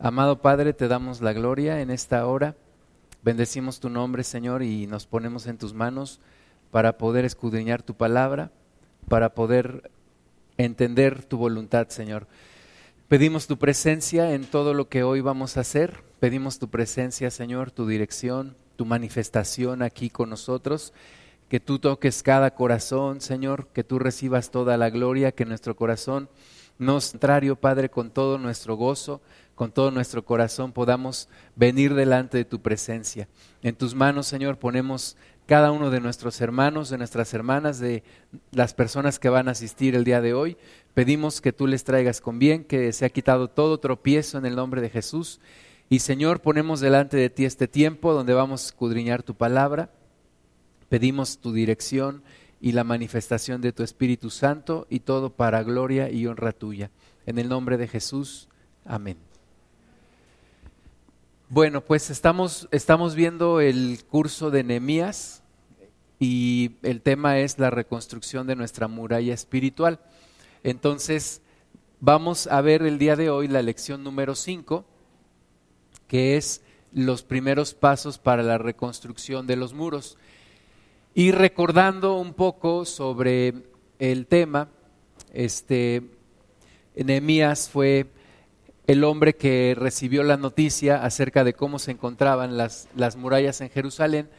Amado Padre, te damos la gloria en esta hora. Bendecimos tu nombre, Señor, y nos ponemos en tus manos para poder escudriñar tu palabra, para poder entender tu voluntad, Señor. Pedimos tu presencia en todo lo que hoy vamos a hacer. Pedimos tu presencia, Señor, tu dirección, tu manifestación aquí con nosotros. Que tú toques cada corazón, Señor, que tú recibas toda la gloria, que nuestro corazón nos contrario, Padre, con todo nuestro gozo, con todo nuestro corazón podamos venir delante de tu presencia. En tus manos, Señor, ponemos cada uno de nuestros hermanos, de nuestras hermanas, de las personas que van a asistir el día de hoy. Pedimos que tú les traigas con bien, que se ha quitado todo tropiezo en el nombre de Jesús. Y Señor, ponemos delante de ti este tiempo donde vamos a escudriñar tu palabra. Pedimos tu dirección y la manifestación de tu Espíritu Santo y todo para gloria y honra tuya. En el nombre de Jesús. Amén. Bueno, pues estamos, estamos viendo el curso de Nehemías y el tema es la reconstrucción de nuestra muralla espiritual. Entonces, vamos a ver el día de hoy la lección número 5, que es los primeros pasos para la reconstrucción de los muros. Y recordando un poco sobre el tema, este Nehemías fue el hombre que recibió la noticia acerca de cómo se encontraban las, las murallas en Jerusalén.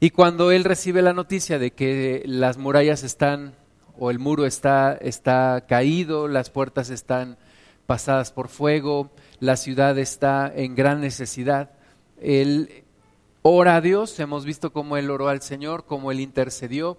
Y cuando él recibe la noticia de que las murallas están o el muro está, está caído, las puertas están pasadas por fuego, la ciudad está en gran necesidad, él ora a Dios, hemos visto cómo él oró al Señor, cómo él intercedió,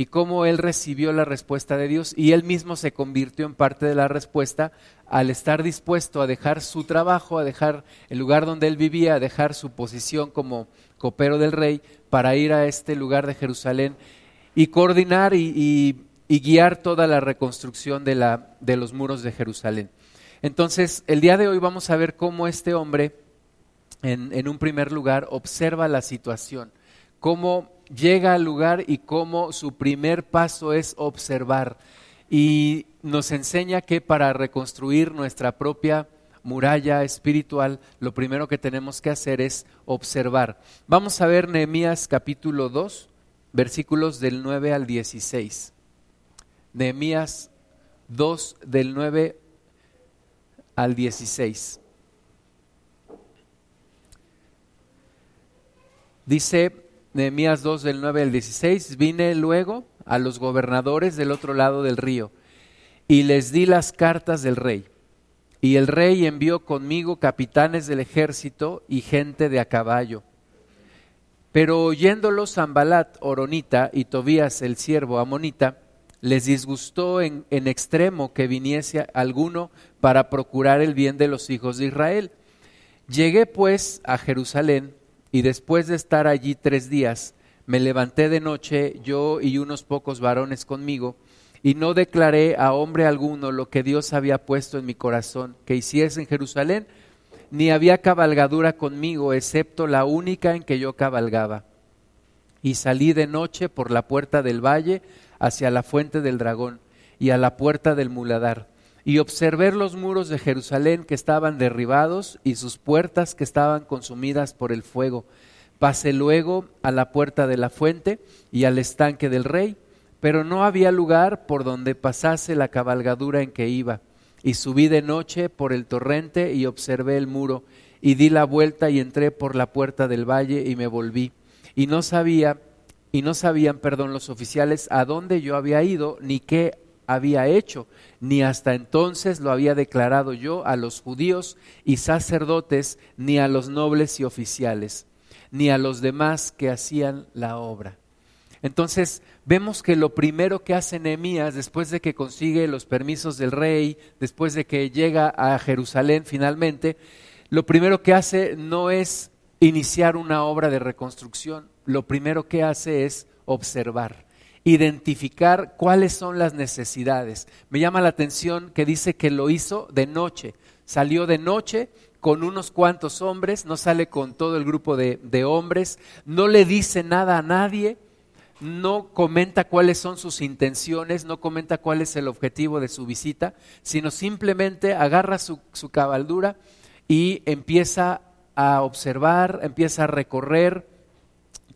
y cómo él recibió la respuesta de Dios y él mismo se convirtió en parte de la respuesta al estar dispuesto a dejar su trabajo, a dejar el lugar donde él vivía, a dejar su posición como copero del rey para ir a este lugar de Jerusalén y coordinar y, guiar toda la reconstrucción de, los muros de Jerusalén. Entonces, el día de hoy vamos a ver cómo este hombre, en, en un primer lugar, observa la situación, cómo llega al lugar y cómo su primer paso es observar. Y nos enseña que para reconstruir nuestra propia muralla espiritual, lo primero que tenemos que hacer es observar. Vamos a ver Nehemías capítulo 2, versículos del 9 al 16. Nehemías 2 del 9 al 16. Dice, Nehemías 2 del 9 al 16, vine luego a los gobernadores del otro lado del río y les di las cartas del rey. Y el rey envió conmigo capitanes del ejército y gente de a caballo. Pero oyéndolos Zambalat, Oronita y Tobías, el siervo amonita, les disgustó en, en extremo que viniese alguno para procurar el bien de los hijos de Israel. Llegué pues a Jerusalén y después de estar allí tres días, me levanté de noche, yo y unos pocos varones conmigo, y no declaré a hombre alguno lo que Dios había puesto en mi corazón que hiciese en Jerusalén, ni había cabalgadura conmigo, excepto la única en que yo cabalgaba. Y salí de noche por la puerta del valle hacia la fuente del dragón y a la puerta del muladar y observé los muros de Jerusalén que estaban derribados y sus puertas que estaban consumidas por el fuego. Pasé luego a la puerta de la fuente y al estanque del rey, pero no había lugar por donde pasase la cabalgadura en que iba. Y subí de noche por el torrente y observé el muro, y di la vuelta y entré por la puerta del valle y me volví. Y no sabía, y no sabían, perdón, los oficiales a dónde yo había ido, ni qué había hecho, ni hasta entonces lo había declarado yo a los judíos y sacerdotes, ni a los nobles y oficiales, ni a los demás que hacían la obra. Entonces vemos que lo primero que hace Nehemías después de que consigue los permisos del rey, después de que llega a Jerusalén finalmente, lo primero que hace no es iniciar una obra de reconstrucción, lo primero que hace es observar identificar cuáles son las necesidades. Me llama la atención que dice que lo hizo de noche. Salió de noche con unos cuantos hombres, no sale con todo el grupo de, de hombres, no le dice nada a nadie, no comenta cuáles son sus intenciones, no comenta cuál es el objetivo de su visita, sino simplemente agarra su, su cabaldura y empieza a observar, empieza a recorrer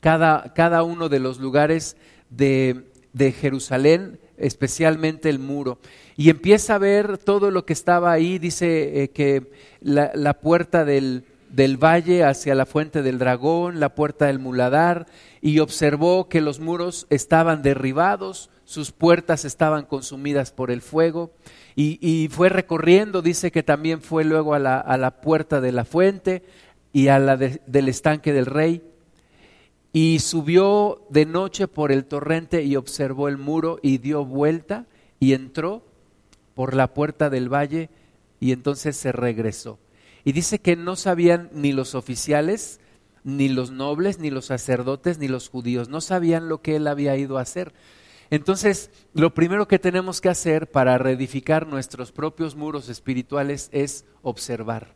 cada, cada uno de los lugares de, de Jerusalén, especialmente el muro. Y empieza a ver todo lo que estaba ahí, dice eh, que la, la puerta del, del valle hacia la fuente del dragón, la puerta del muladar, y observó que los muros estaban derribados, sus puertas estaban consumidas por el fuego, y, fue recorriendo, dice que también fue luego a la, a la puerta de la fuente y a la del estanque del rey, y subió de noche por el torrente y observó el muro y dio vuelta y entró por la puerta del valle y entonces se regresó. Y dice que no sabían ni los oficiales, ni los nobles, ni los sacerdotes, ni los judíos, no sabían lo que él había ido a hacer. Entonces, lo primero que tenemos que hacer para reedificar nuestros propios muros espirituales es observar,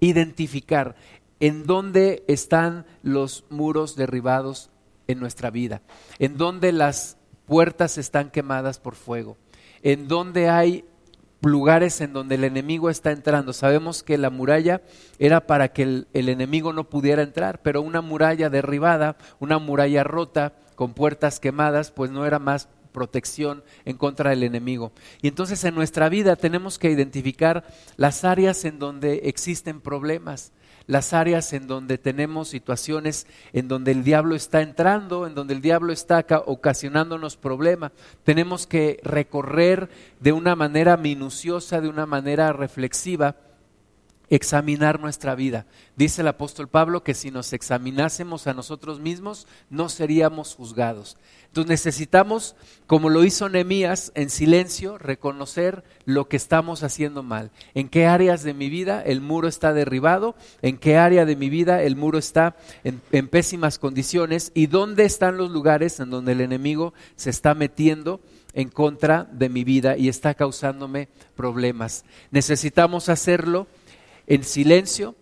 identificar en dónde están los muros derribados en nuestra vida, en dónde las puertas están quemadas por fuego, en dónde hay lugares en donde el enemigo está entrando. Sabemos que la muralla era para que el, enemigo no pudiera entrar, pero una muralla derribada, una muralla rota, con puertas quemadas, pues no era más protección en contra del enemigo. Y entonces en nuestra vida tenemos que identificar las áreas en donde existen problemas, las áreas en donde tenemos situaciones en donde el diablo está entrando, en donde el diablo está ocasionándonos problemas. Tenemos que recorrer de una manera minuciosa, de una manera reflexiva, examinar nuestra vida. Dice el apóstol Pablo que si nos examinásemos a nosotros mismos, no seríamos juzgados. Entonces necesitamos, como lo hizo Nehemías, en silencio, reconocer lo que estamos haciendo mal. En qué áreas de mi vida el muro está derribado, en qué área de mi vida el muro está en, en pésimas condiciones y dónde están los lugares en donde el enemigo se está metiendo en contra de mi vida y está causándome problemas. Necesitamos hacerlo en silencio,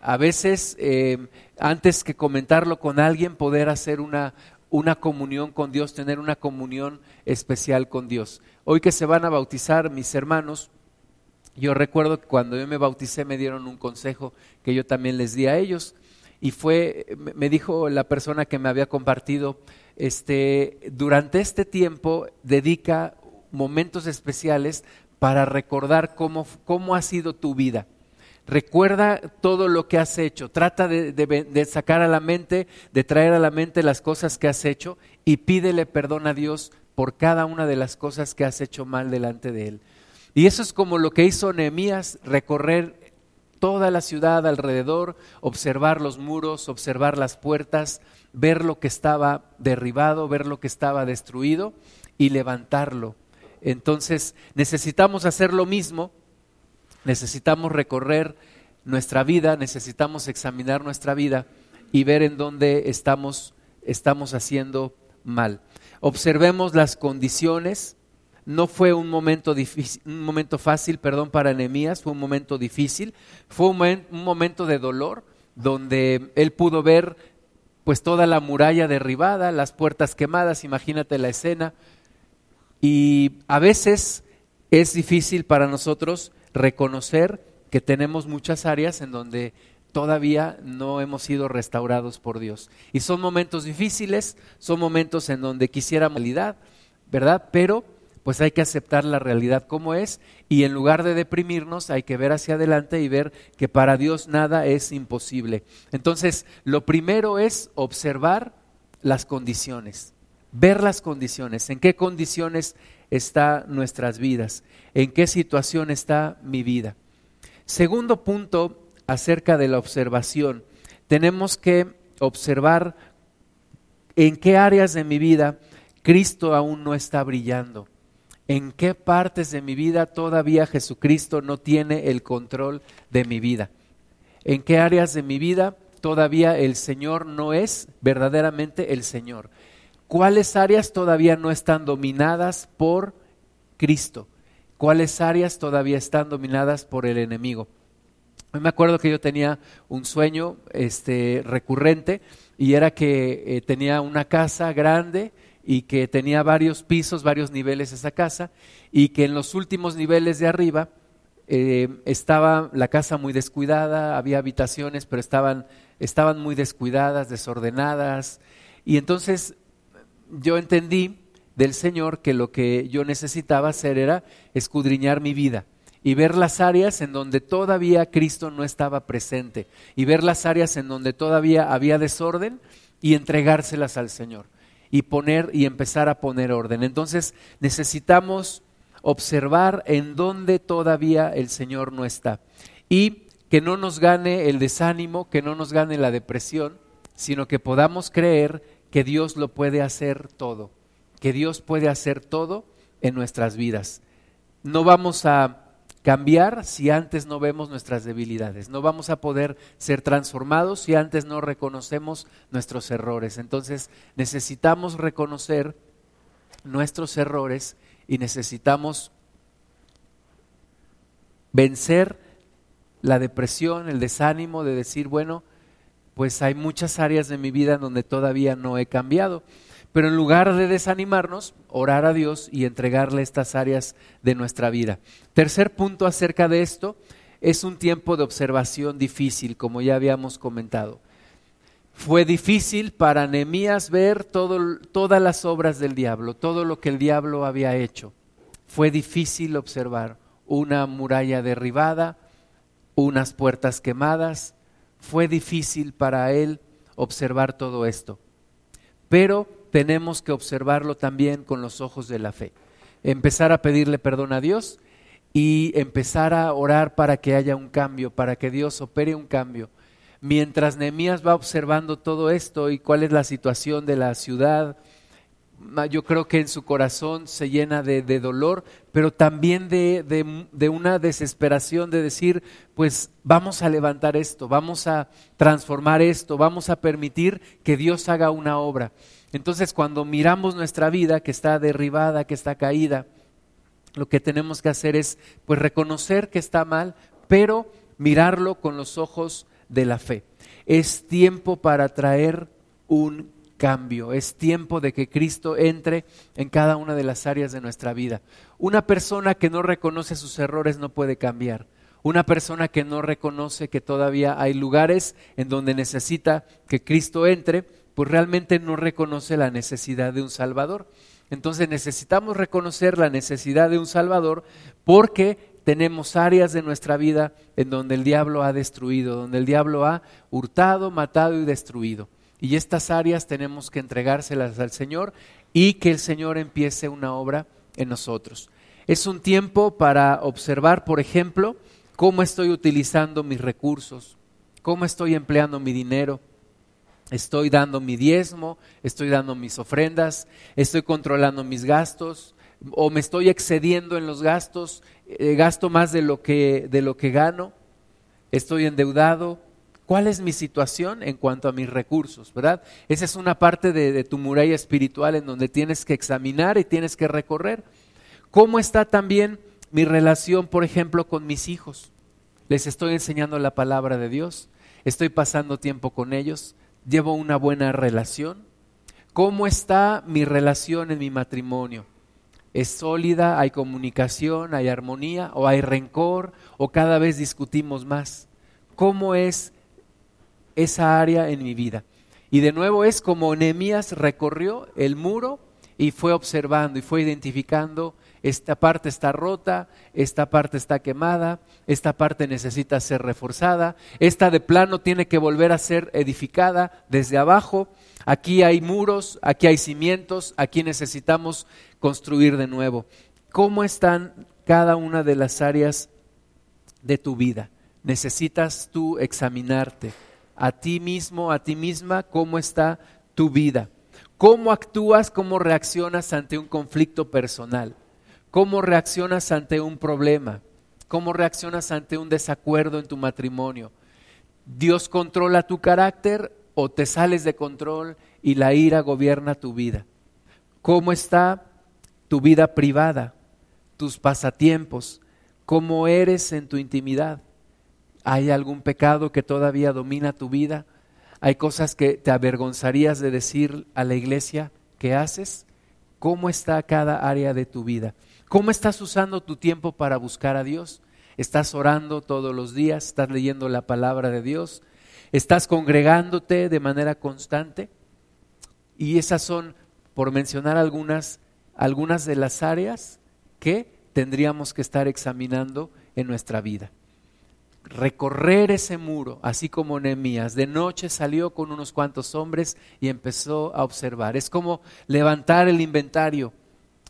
a veces eh, antes que comentarlo con alguien, poder hacer una, una comunión con Dios, tener una comunión especial con Dios. Hoy que se van a bautizar mis hermanos, yo recuerdo que cuando yo me bauticé me dieron un consejo que yo también les di a ellos y fue, me dijo la persona que me había compartido, este, durante este tiempo dedica momentos especiales para recordar cómo, cómo ha sido tu vida Recuerda todo lo que has hecho. Trata de, sacar a la mente, de traer a la mente las cosas que has hecho y pídele perdón a Dios por cada una de las cosas que has hecho mal delante de Él. Y eso es como lo que hizo Nehemías, recorrer toda la ciudad alrededor, observar los muros, observar las puertas, ver lo que estaba derribado, ver lo que estaba destruido y levantarlo. Entonces necesitamos hacer lo mismo Necesitamos recorrer nuestra vida, necesitamos examinar nuestra vida y ver en dónde estamos, estamos haciendo mal. Observemos las condiciones. No fue un momento, difícil, un momento fácil, perdón, para Nehemías, fue un momento difícil, fue un, un momento de dolor donde él pudo ver pues toda la muralla derribada, las puertas quemadas, imagínate la escena. Y a veces es difícil para nosotros reconocer que tenemos muchas áreas en donde todavía no hemos sido restaurados por Dios. Y son momentos difíciles, son momentos en donde quisiera realidad, ¿verdad? Pero pues hay que aceptar la realidad como es y en lugar de deprimirnos hay que ver hacia adelante y ver que para Dios nada es imposible. Entonces, lo primero es observar las condiciones, ver las condiciones, en qué condiciones están nuestras vidas, en qué situación está mi vida. Segundo punto acerca de la observación, tenemos que observar en qué áreas de mi vida Cristo aún no está brillando, en qué partes de mi vida todavía Jesucristo no tiene el control de mi vida, en qué áreas de mi vida todavía el Señor no es verdaderamente el Señor cuáles áreas todavía no están dominadas por Cristo, cuáles áreas todavía están dominadas por el enemigo. Me acuerdo que yo tenía un sueño este, recurrente y era que eh, tenía una casa grande y que tenía varios pisos, varios niveles esa casa y que en los últimos niveles de arriba eh, estaba la casa muy descuidada, había habitaciones, pero estaban, estaban muy descuidadas, desordenadas. Y entonces yo entendí del Señor que lo que yo necesitaba hacer era escudriñar mi vida y ver las áreas en donde todavía Cristo no estaba presente y ver las áreas en donde todavía había desorden y entregárselas al Señor y poner y empezar a poner orden. Entonces necesitamos observar en donde todavía el Señor no está y que no nos gane el desánimo, que no nos gane la depresión, sino que podamos creer que Dios lo puede hacer todo, que Dios puede hacer todo en nuestras vidas. No vamos a cambiar si antes no vemos nuestras debilidades. No vamos a poder ser transformados si antes no reconocemos nuestros errores. Entonces necesitamos reconocer nuestros errores y necesitamos vencer la depresión, el desánimo de decir, bueno, pues hay muchas áreas de mi vida donde todavía no he cambiado. Pero en lugar de desanimarnos, orar a Dios y entregarle estas áreas de nuestra vida. Tercer punto acerca de esto, es un tiempo de observación difícil, como ya habíamos comentado. Fue difícil para Nehemías ver todas las obras del diablo, todo lo que el diablo había hecho. Fue difícil observar una muralla derribada, unas puertas quemadas. Fue difícil para él observar todo esto. Pero tenemos que observarlo también con los ojos de la fe. Empezar a pedirle perdón a Dios y empezar a orar para que haya un cambio, para que Dios opere un cambio. Mientras Nehemías va observando todo esto y cuál es la situación de la ciudad, yo creo que en su corazón se llena de, dolor, pero también de, de, una desesperación de decir, pues vamos a levantar esto, vamos a transformar esto, vamos a permitir que Dios haga una obra. Entonces cuando miramos nuestra vida que está derribada, que está caída, lo que tenemos que hacer es pues reconocer que está mal, pero mirarlo con los ojos de la fe. Es tiempo para traer un cambio, es tiempo de que Cristo entre en cada una de las áreas de nuestra vida. Una persona que no reconoce sus errores no puede cambiar. Una persona que no reconoce que todavía hay lugares en donde necesita que Cristo entre, pues realmente no reconoce la necesidad de un Salvador. Entonces necesitamos reconocer la necesidad de un Salvador porque tenemos áreas de nuestra vida en donde el diablo ha destruido, donde el diablo ha hurtado, matado y destruido. Y estas áreas tenemos que entregárselas al Señor y que el Señor empiece una obra en nosotros. Es un tiempo para observar, por ejemplo, cómo estoy utilizando mis recursos, cómo estoy empleando mi dinero, estoy dando mi diezmo, estoy dando mis ofrendas, estoy controlando mis gastos o me estoy excediendo en los gastos, eh, gasto más de lo que de lo que gano, estoy endeudado. ¿Cuál es mi situación en cuanto a mis recursos, verdad? Esa es una parte de, de tu muralla espiritual en donde tienes que examinar y tienes que recorrer. ¿Cómo está también mi relación, por ejemplo, con mis hijos? ¿Les estoy enseñando la palabra de Dios? ¿Estoy pasando tiempo con ellos? llevo una buena relación? ¿Cómo está mi relación en mi matrimonio? ¿Es sólida? ¿Hay comunicación? ¿Hay armonía? ¿O hay rencor? ¿O cada vez discutimos más? ¿Cómo es esa área en mi vida? Y de nuevo es como Nehemías recorrió el muro y fue observando y fue identificando esta parte está rota, esta parte está quemada, esta parte necesita ser reforzada, esta de plano tiene que volver a ser edificada desde abajo, aquí hay muros, aquí hay cimientos, aquí necesitamos construir de nuevo. ¿Cómo están cada una de las áreas de tu vida? Necesitas tú examinarte a ti mismo, a ti misma, cómo está tu vida. ¿Cómo actúas, cómo reaccionas ante un conflicto personal? ¿Cómo reaccionas ante un problema? ¿Cómo reaccionas ante un desacuerdo en tu matrimonio? ¿Dios controla tu carácter o te sales de control y la ira gobierna tu vida? ¿Cómo está tu vida privada, tus pasatiempos? ¿Cómo eres en tu intimidad? ¿Hay algún pecado que todavía domina tu vida? ¿Hay cosas que te avergonzarías de decir a la iglesia que haces? ¿Cómo está cada área de tu vida? ¿Cómo estás usando tu tiempo para buscar a Dios? estás orando todos los días, estás leyendo la palabra de Dios, estás congregándote de manera constante. Y esas son, por mencionar algunas, algunas de las áreas que tendríamos que estar examinando en nuestra vida. Recorrer ese muro, así como Nehemías. De noche salió con unos cuantos hombres y empezó a observar. Es como levantar el inventario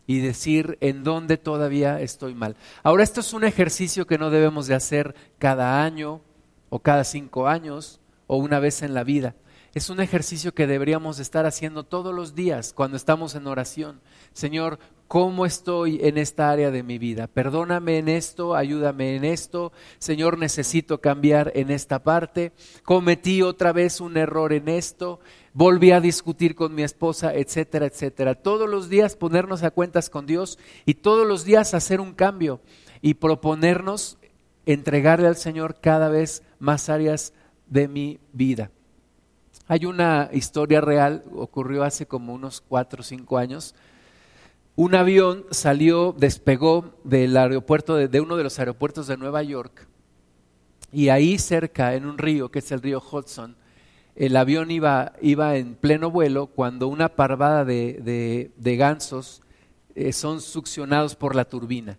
y decir en dónde todavía estoy mal. Ahora, esto es un ejercicio que no debemos de hacer cada año o cada cinco años o una vez en la vida. Es un ejercicio que deberíamos estar haciendo todos los días cuando estamos en oración. Señor, ¿cómo estoy en esta área de mi vida? Perdóname en esto, ayúdame en esto. Señor, necesito cambiar en esta parte. Cometí otra vez un error en esto volví a discutir con mi esposa, etcétera, etcétera. Todos los días ponernos a cuentas con Dios y todos los días hacer un cambio y proponernos entregarle al Señor cada vez más áreas de mi vida. Hay una historia real, ocurrió hace como unos cuatro o cinco años. Un avión salió, despegó del aeropuerto, de, de uno de los aeropuertos de Nueva York, y ahí cerca, en un río, que es el río Hudson, el avión iba, iba en pleno vuelo cuando una parvada de, gansos eh, son succionados por la turbina.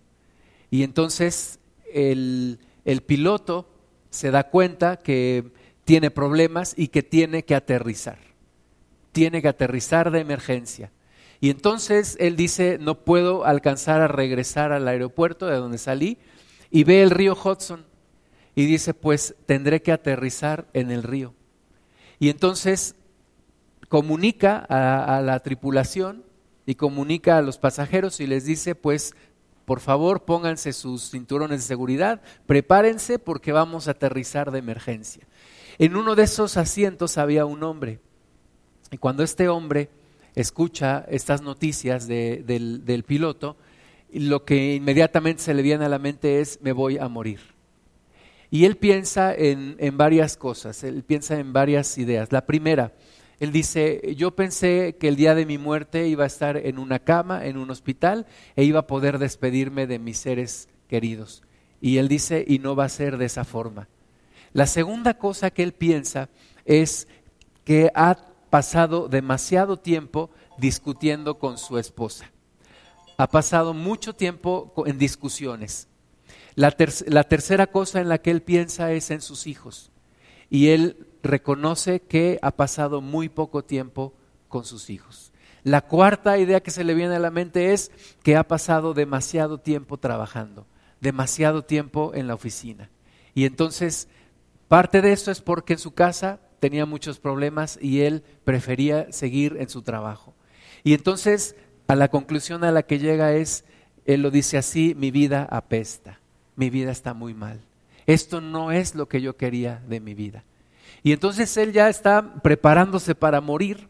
Y entonces el, el piloto se da cuenta que tiene problemas y que tiene que aterrizar. Tiene que aterrizar de emergencia. Y entonces él dice, no puedo alcanzar a regresar al aeropuerto de donde salí, y ve el río Hudson y dice, pues tendré que aterrizar en el río. Y entonces comunica a, la tripulación y comunica a los pasajeros y les dice, pues, por favor, pónganse sus cinturones de seguridad, prepárense porque vamos a aterrizar de emergencia. En uno de esos asientos había un hombre. Y cuando este hombre escucha estas noticias del, del piloto, lo que inmediatamente se le viene a la mente es, me voy a morir. Y él piensa en, varias cosas, él piensa en varias ideas. La primera, él dice, yo pensé que el día de mi muerte iba a estar en una cama, en un hospital, e iba a poder despedirme de mis seres queridos. Y él dice, y no va a ser de esa forma. La segunda cosa que él piensa es que ha pasado demasiado tiempo discutiendo con su esposa. Ha pasado mucho tiempo en discusiones. La, tercera cosa en la que él piensa es en sus hijos. Y él reconoce que ha pasado muy poco tiempo con sus hijos. La cuarta idea que se le viene a la mente es que ha pasado demasiado tiempo trabajando, demasiado tiempo en la oficina. Y entonces, parte de eso es porque en su casa tenía muchos problemas y él prefería seguir en su trabajo. Y entonces, a la conclusión a la que llega es, él lo dice así, mi vida apesta mi vida está muy mal. Esto no es lo que yo quería de mi vida. Y entonces él ya está preparándose para morir.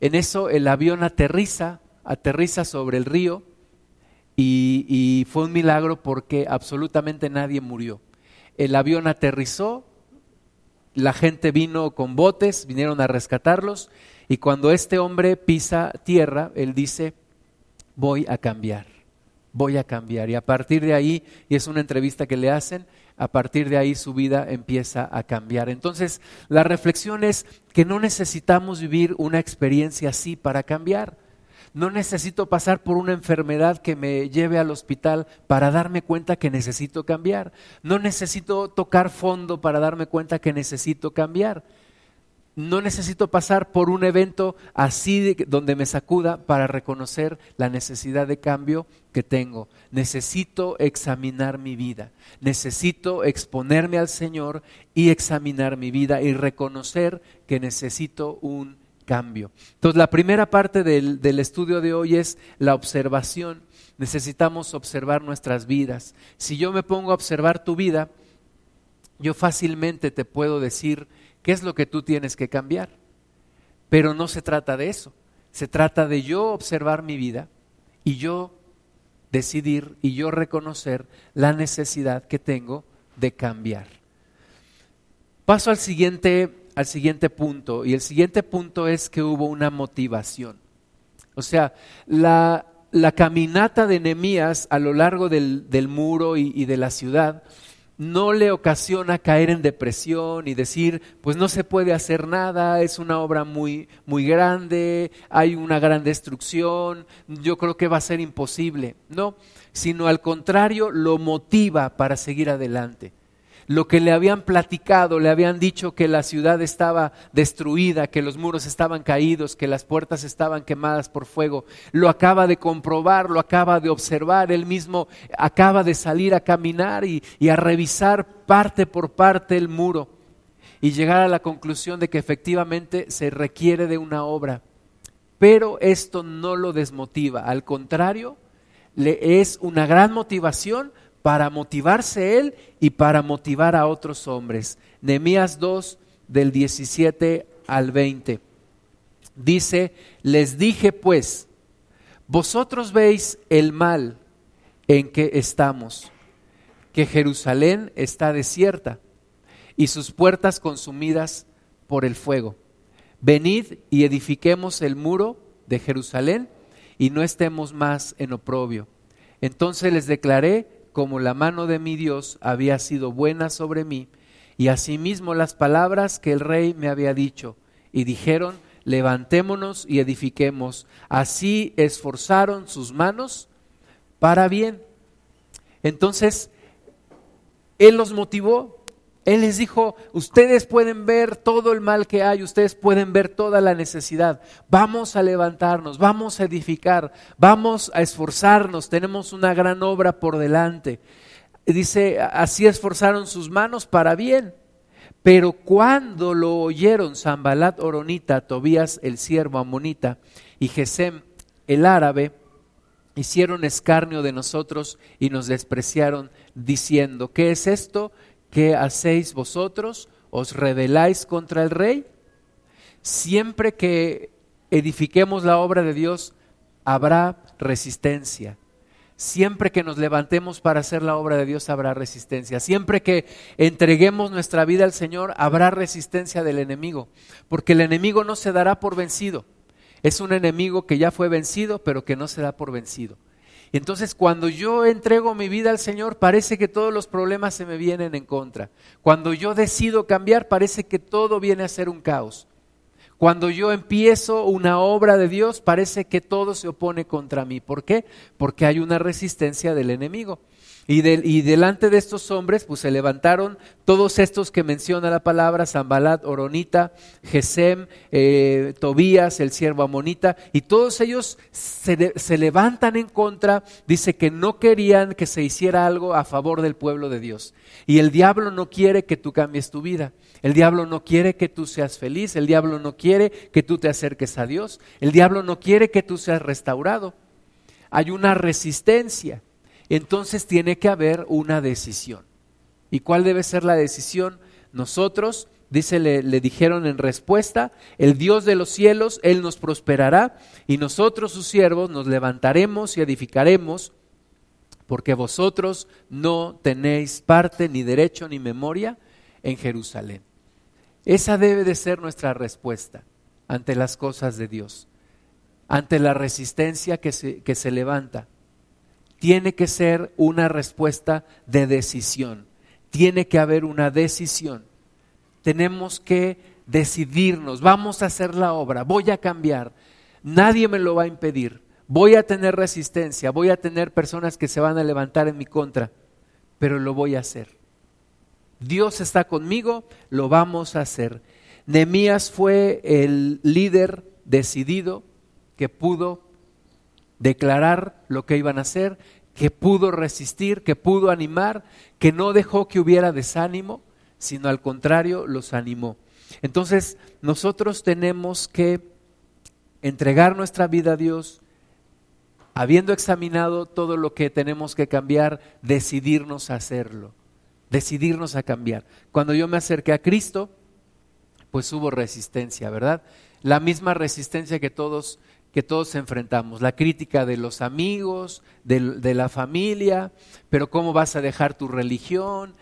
En eso el avión aterriza, aterriza sobre el río y, fue un milagro porque absolutamente nadie murió. El avión aterrizó, la gente vino con botes, vinieron a rescatarlos y cuando este hombre pisa tierra, él dice, voy a cambiar voy a cambiar. Y a partir de ahí, y es una entrevista que le hacen, a partir de ahí su vida empieza a cambiar. Entonces, la reflexión es que no necesitamos vivir una experiencia así para cambiar. No necesito pasar por una enfermedad que me lleve al hospital para darme cuenta que necesito cambiar. No necesito tocar fondo para darme cuenta que necesito cambiar. No necesito pasar por un evento así donde me sacuda para reconocer la necesidad de cambio que tengo. Necesito examinar mi vida. Necesito exponerme al Señor y examinar mi vida y reconocer que necesito un cambio. Entonces, la primera parte del, del estudio de hoy es la observación. Necesitamos observar nuestras vidas. Si yo me pongo a observar tu vida, yo fácilmente te puedo decir qué es lo que tú tienes que cambiar. Pero no se trata de eso. Se trata de yo observar mi vida y yo decidir y yo reconocer la necesidad que tengo de cambiar. Paso al siguiente, al siguiente punto y el siguiente punto es que hubo una motivación. O sea, la, caminata de Nehemías a lo largo del, muro y de la ciudad no le ocasiona caer en depresión y decir, pues no se puede hacer nada, es una obra muy, muy grande, hay una gran destrucción, yo creo que va a ser imposible. No, sino al contrario, lo motiva para seguir adelante lo que le habían platicado, le habían dicho que la ciudad estaba destruida, que los muros estaban caídos, que las puertas estaban quemadas por fuego, lo acaba de comprobar, lo acaba de observar, él mismo acaba de salir a caminar y, a revisar parte por parte el muro y llegar a la conclusión de que efectivamente se requiere de una obra. Pero esto no lo desmotiva, al contrario, le es una gran motivación para motivarse él y para motivar a otros hombres. Nehemías 2 del 17 al 20. Dice, les dije pues, vosotros veis el mal en que estamos, que Jerusalén está desierta y sus puertas consumidas por el fuego. Venid y edifiquemos el muro de Jerusalén y no estemos más en oprobio. Entonces les declaré como la mano de mi Dios había sido buena sobre mí, y asimismo las palabras que el rey me había dicho, y dijeron, levantémonos y edifiquemos. Así esforzaron sus manos para bien. Entonces, Él los motivó él les dijo, ustedes pueden ver todo el mal que hay, ustedes pueden ver toda la necesidad. Vamos a levantarnos, vamos a edificar, vamos a esforzarnos, tenemos una gran obra por delante. Dice, así esforzaron sus manos para bien. Pero cuando lo oyeron Zambalat Oronita, Tobías el siervo amonita y Gesem el árabe, hicieron escarnio de nosotros y nos despreciaron diciendo, ¿qué es esto? ¿Qué hacéis vosotros? ¿Os rebeláis contra el rey? Siempre que edifiquemos la obra de Dios, habrá resistencia. Siempre que nos levantemos para hacer la obra de Dios, habrá resistencia. Siempre que entreguemos nuestra vida al Señor, habrá resistencia del enemigo. Porque el enemigo no se dará por vencido. Es un enemigo que ya fue vencido, pero que no se da por vencido. Entonces cuando yo entrego mi vida al Señor, parece que todos los problemas se me vienen en contra. Cuando yo decido cambiar, parece que todo viene a ser un caos. Cuando yo empiezo una obra de Dios, parece que todo se opone contra mí. ¿Por qué? Porque hay una resistencia del enemigo. Y, delante de estos hombres, pues se levantaron todos estos que menciona la palabra, Zambalat, Oronita, Gesem, eh, Tobías, el siervo Amonita, y todos ellos se, se levantan en contra, dice que no querían que se hiciera algo a favor del pueblo de Dios. Y el diablo no quiere que tú cambies tu vida, el diablo no quiere que tú seas feliz, el diablo no quiere que tú te acerques a Dios, el diablo no quiere que tú seas restaurado. Hay una resistencia entonces tiene que haber una decisión. ¿Y cuál debe ser la decisión? Nosotros, dice, le, dijeron en respuesta, el Dios de los cielos, Él nos prosperará y nosotros sus siervos nos levantaremos y edificaremos porque vosotros no tenéis parte ni derecho ni memoria en Jerusalén. Esa debe de ser nuestra respuesta ante las cosas de Dios, ante la resistencia que se, que se levanta tiene que ser una respuesta de decisión. Tiene que haber una decisión. Tenemos que decidirnos, vamos a hacer la obra, voy a cambiar. Nadie me lo va a impedir. Voy a tener resistencia, voy a tener personas que se van a levantar en mi contra, pero lo voy a hacer. Dios está conmigo, lo vamos a hacer. Nemías fue el líder decidido que pudo declarar lo que iban a hacer, que pudo resistir, que pudo animar, que no dejó que hubiera desánimo, sino al contrario los animó. Entonces nosotros tenemos que entregar nuestra vida a Dios, habiendo examinado todo lo que tenemos que cambiar, decidirnos a hacerlo, decidirnos a cambiar. Cuando yo me acerqué a Cristo, pues hubo resistencia, ¿verdad? La misma resistencia que todos que todos enfrentamos, la crítica de los amigos, de, la familia, pero cómo vas a dejar tu religión,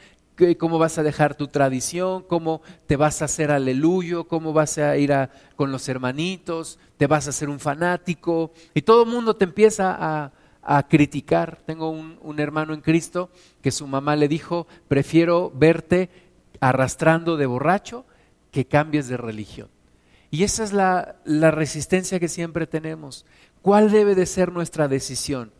cómo vas a dejar tu tradición, cómo te vas a hacer aleluyo, cómo vas a ir con los hermanitos, te vas a hacer un fanático, y todo el mundo te empieza a, a criticar. Tengo un, un hermano en Cristo que su mamá le dijo, prefiero verte arrastrando de borracho que cambies de religión. Y esa es la, resistencia que siempre tenemos. ¿Cuál debe de ser nuestra decisión?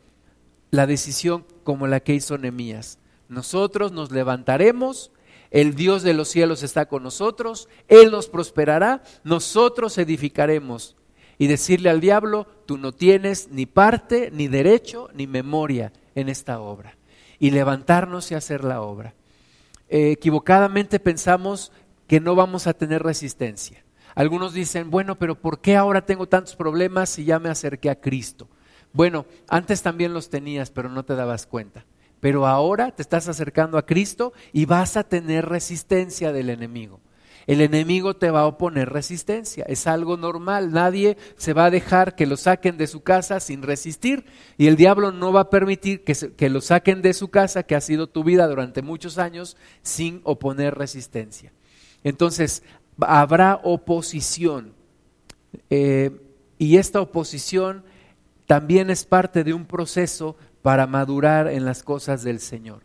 La decisión como la que hizo Nehemías. Nosotros nos levantaremos, el Dios de los cielos está con nosotros, Él nos prosperará, nosotros edificaremos. Y decirle al diablo, tú no tienes ni parte, ni derecho, ni memoria en esta obra. Y levantarnos y hacer la obra. Eh, equivocadamente pensamos que no vamos a tener resistencia. Algunos dicen, bueno, pero ¿por qué ahora tengo tantos problemas si ya me acerqué a Cristo? Bueno, antes también los tenías, pero no te dabas cuenta. Pero ahora te estás acercando a Cristo y vas a tener resistencia del enemigo. El enemigo te va a oponer resistencia, es algo normal, nadie se va a dejar que lo saquen de su casa sin resistir y el diablo no va a permitir que, que lo saquen de su casa, que ha sido tu vida durante muchos años, sin oponer resistencia. Entonces, habrá oposición eh, y esta oposición también es parte de un proceso para madurar en las cosas del Señor.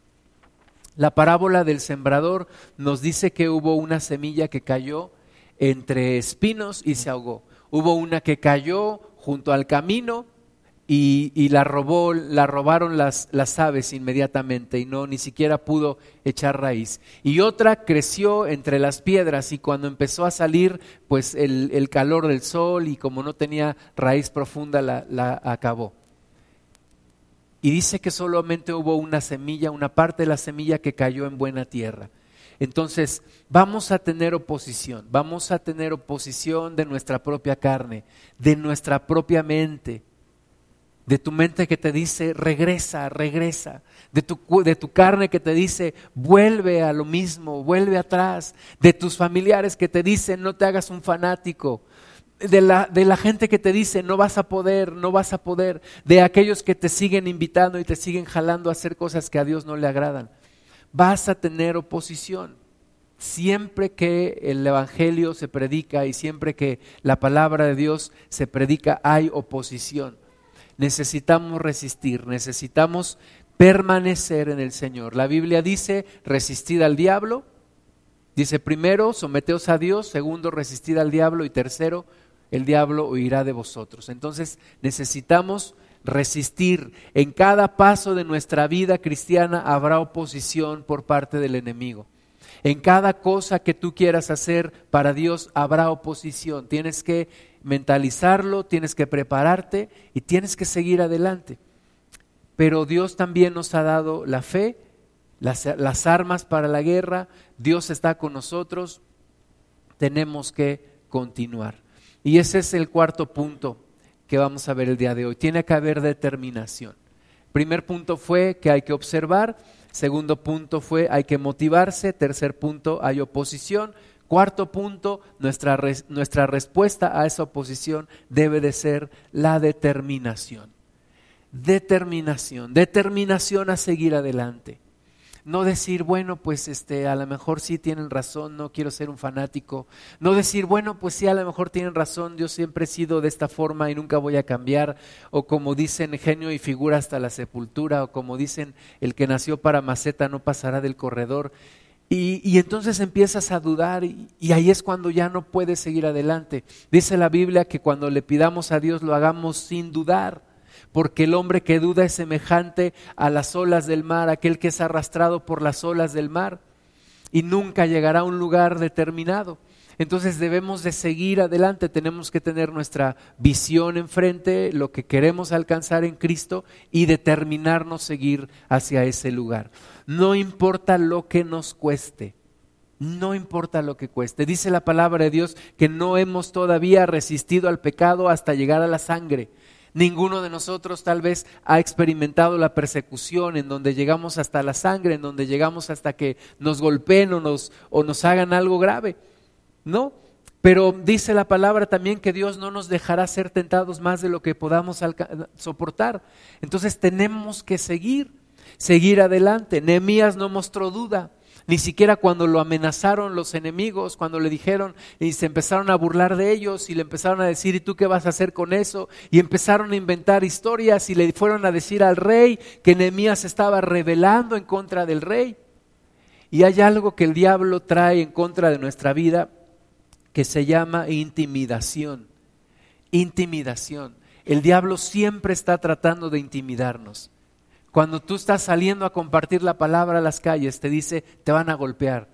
La parábola del sembrador nos dice que hubo una semilla que cayó entre espinos y se ahogó. Hubo una que cayó junto al camino y, la robó, la robaron las, las, aves inmediatamente y no ni siquiera pudo echar raíz. Y otra creció entre las piedras y cuando empezó a salir, pues el, calor del sol y como no tenía raíz profunda la, la acabó. Y dice que solamente hubo una semilla, una parte de la semilla que cayó en buena tierra. Entonces, vamos a tener oposición, vamos a tener oposición de nuestra propia carne, de nuestra propia mente, de tu mente que te dice, regresa, regresa, de tu, de tu carne que te dice, vuelve a lo mismo, vuelve atrás, de tus familiares que te dicen, no te hagas un fanático, de la, de la gente que te dice no vas a poder, no vas a poder, de aquellos que te siguen invitando y te siguen jalando a hacer cosas que a Dios no le agradan. Vas a tener oposición. Siempre que el Evangelio se predica y siempre que la palabra de Dios se predica hay oposición. Necesitamos resistir, necesitamos permanecer en el Señor. La Biblia dice, resistid al diablo. Dice primero, someteos a Dios, segundo, resistid al diablo y tercero, el diablo huirá de vosotros. Entonces necesitamos resistir. En cada paso de nuestra vida cristiana habrá oposición por parte del enemigo. En cada cosa que tú quieras hacer para Dios habrá oposición. Tienes que mentalizarlo, tienes que prepararte y tienes que seguir adelante. Pero Dios también nos ha dado la fe, las, armas para la guerra, Dios está con nosotros, tenemos que continuar. Y ese es el cuarto punto que vamos a ver el día de hoy. Tiene que haber determinación. Primer punto fue que hay que observar, segundo punto fue hay que motivarse, tercer punto hay oposición, cuarto punto nuestra, nuestra respuesta a esa oposición debe de ser la determinación. Determinación, determinación a seguir adelante no decir, bueno, pues este, a lo mejor sí tienen razón, no quiero ser un fanático. No decir, bueno, pues sí, a lo mejor tienen razón, yo siempre he sido de esta forma y nunca voy a cambiar. O como dicen, genio y figura hasta la sepultura. O como dicen, el que nació para maceta no pasará del corredor. Y, entonces empiezas a dudar y, y ahí es cuando ya no puedes seguir adelante. Dice la Biblia que cuando le pidamos a Dios lo hagamos sin dudar porque el hombre que duda es semejante a las olas del mar, aquel que es arrastrado por las olas del mar y nunca llegará a un lugar determinado. Entonces debemos de seguir adelante, tenemos que tener nuestra visión enfrente, lo que queremos alcanzar en Cristo y determinarnos seguir hacia ese lugar. No importa lo que nos cueste, no importa lo que cueste. Dice la palabra de Dios que no hemos todavía resistido al pecado hasta llegar a la sangre. Ninguno de nosotros tal vez ha experimentado la persecución en donde llegamos hasta la sangre, en donde llegamos hasta que nos golpeen o nos, o nos hagan algo grave. No, pero dice la palabra también que Dios no nos dejará ser tentados más de lo que podamos soportar. Entonces tenemos que seguir, seguir adelante. Nehemías no mostró duda. Ni siquiera cuando lo amenazaron los enemigos, cuando le dijeron y se empezaron a burlar de ellos y le empezaron a decir, ¿y tú qué vas a hacer con eso? Y empezaron a inventar historias y le fueron a decir al rey que Nehemías estaba rebelando en contra del rey. Y hay algo que el diablo trae en contra de nuestra vida que se llama intimidación. Intimidación. El diablo siempre está tratando de intimidarnos. Cuando tú estás saliendo a compartir la palabra a las calles, te dice, te van a golpear,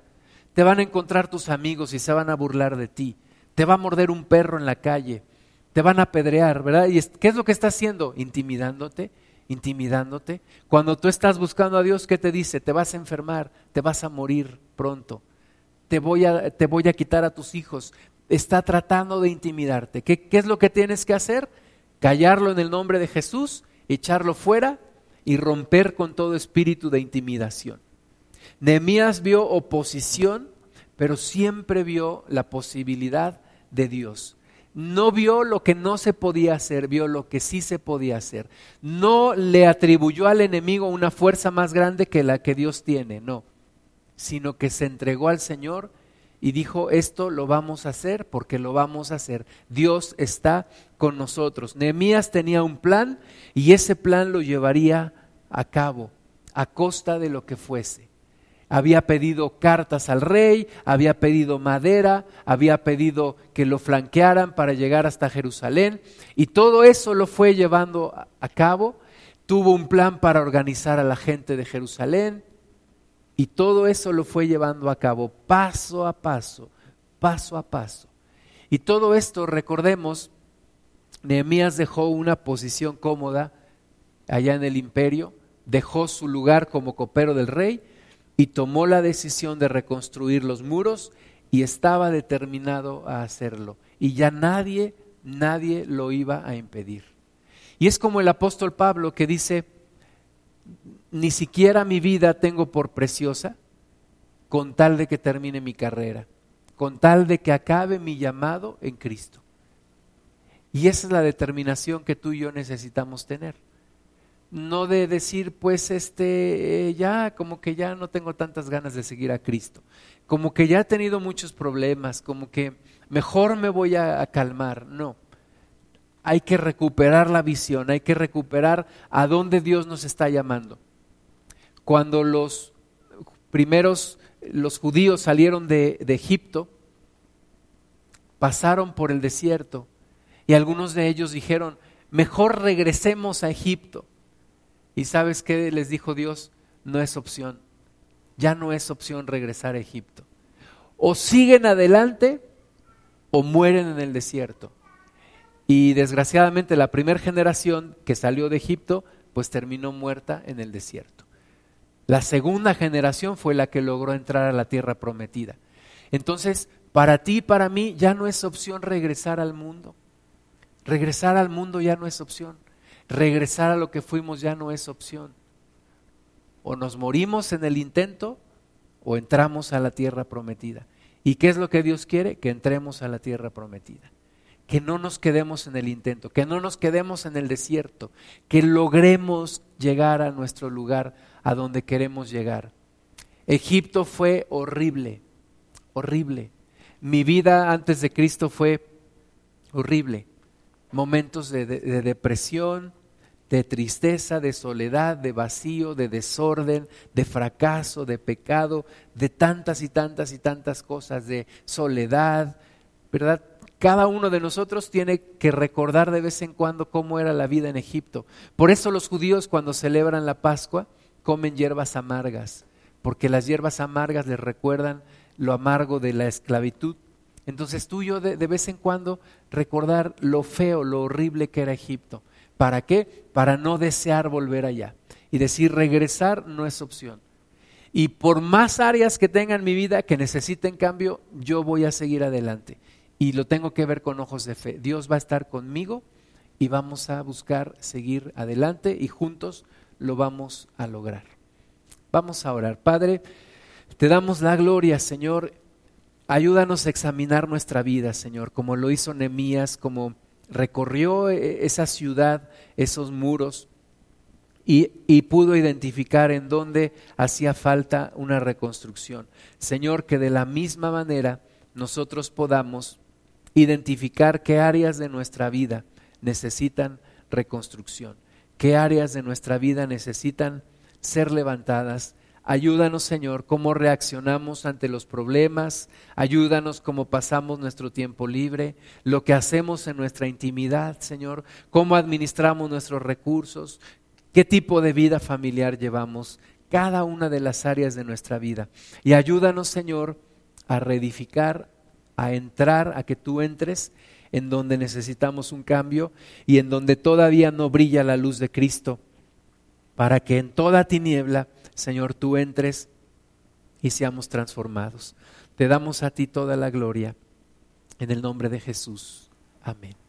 te van a encontrar tus amigos y se van a burlar de ti, te va a morder un perro en la calle, te van a apedrear, ¿verdad? ¿Y qué es lo que está haciendo? Intimidándote, intimidándote. Cuando tú estás buscando a Dios, ¿qué te dice? Te vas a enfermar, te vas a morir pronto, te voy a, te voy a quitar a tus hijos. Está tratando de intimidarte. ¿Qué, ¿Qué es lo que tienes que hacer? Callarlo en el nombre de Jesús, echarlo fuera y romper con todo espíritu de intimidación. Nehemías vio oposición, pero siempre vio la posibilidad de Dios. No vio lo que no se podía hacer, vio lo que sí se podía hacer. No le atribuyó al enemigo una fuerza más grande que la que Dios tiene, no, sino que se entregó al Señor y dijo, esto lo vamos a hacer porque lo vamos a hacer. Dios está con nosotros. Nehemías tenía un plan y ese plan lo llevaría a cabo a costa de lo que fuese. Había pedido cartas al rey, había pedido madera, había pedido que lo flanquearan para llegar hasta Jerusalén y todo eso lo fue llevando a cabo. Tuvo un plan para organizar a la gente de Jerusalén, y todo eso lo fue llevando a cabo paso a paso, paso a paso. Y todo esto, recordemos, Nehemías dejó una posición cómoda allá en el imperio, dejó su lugar como copero del rey y tomó la decisión de reconstruir los muros y estaba determinado a hacerlo. Y ya nadie, nadie lo iba a impedir. Y es como el apóstol Pablo que dice, ni siquiera mi vida tengo por preciosa con tal de que termine mi carrera, con tal de que acabe mi llamado en Cristo. Y esa es la determinación que tú y yo necesitamos tener. No de decir, pues, este, ya, como que ya no tengo tantas ganas de seguir a Cristo, como que ya he tenido muchos problemas, como que mejor me voy a, a calmar. No, hay que recuperar la visión, hay que recuperar a dónde Dios nos está llamando cuando los primeros, los judíos salieron de, Egipto, pasaron por el desierto y algunos de ellos dijeron, mejor regresemos a Egipto. ¿Y sabes qué les dijo Dios? No es opción. Ya no es opción regresar a Egipto. O siguen adelante o mueren en el desierto. Y desgraciadamente la primera generación que salió de Egipto, pues terminó muerta en el desierto. La segunda generación fue la que logró entrar a la tierra prometida. Entonces, para ti y para mí ya no es opción regresar al mundo. Regresar al mundo ya no es opción. Regresar a lo que fuimos ya no es opción. O nos morimos en el intento o entramos a la tierra prometida. ¿Y qué es lo que Dios quiere? Que entremos a la tierra prometida. Que no nos quedemos en el intento, que no nos quedemos en el desierto, que logremos llegar a nuestro lugar a donde queremos llegar. Egipto fue horrible, horrible. Mi vida antes de Cristo fue horrible. Momentos de, depresión, de tristeza, de soledad, de vacío, de desorden, de fracaso, de pecado, de tantas y tantas y tantas cosas, de soledad, ¿verdad? Cada uno de nosotros tiene que recordar de vez en cuando cómo era la vida en Egipto. Por eso los judíos cuando celebran la Pascua, comen hierbas amargas, porque las hierbas amargas les recuerdan lo amargo de la esclavitud. Entonces tú y yo de, vez en cuando recordar lo feo, lo horrible que era Egipto. ¿Para qué? Para no desear volver allá. Y decir, regresar no es opción. Y por más áreas que tengan mi vida que necesiten cambio, yo voy a seguir adelante. Y lo tengo que ver con ojos de fe. Dios va a estar conmigo y vamos a buscar seguir adelante y juntos lo vamos a lograr. Vamos a orar. Padre, te damos la gloria, Señor. Ayúdanos a examinar nuestra vida, Señor, como lo hizo Nehemías, como recorrió e, esa ciudad, esos muros, y, y, pudo identificar en dónde hacía falta una reconstrucción. Señor, que de la misma manera nosotros podamos identificar qué áreas de nuestra vida necesitan reconstrucción, qué áreas de nuestra vida necesitan ser levantadas. Ayúdanos, Señor, cómo reaccionamos ante los problemas. Ayúdanos cómo pasamos nuestro tiempo libre, lo que hacemos en nuestra intimidad, Señor, cómo administramos nuestros recursos, qué tipo de vida familiar llevamos, cada una de las áreas de nuestra vida. Y ayúdanos, Señor, a reedificar, a entrar, a que tú entres en donde necesitamos un cambio y en donde todavía no brilla la luz de Cristo, para que en toda tiniebla, Señor, tú entres y seamos transformados. Te damos a ti toda la gloria. En el nombre de Jesús. Amén.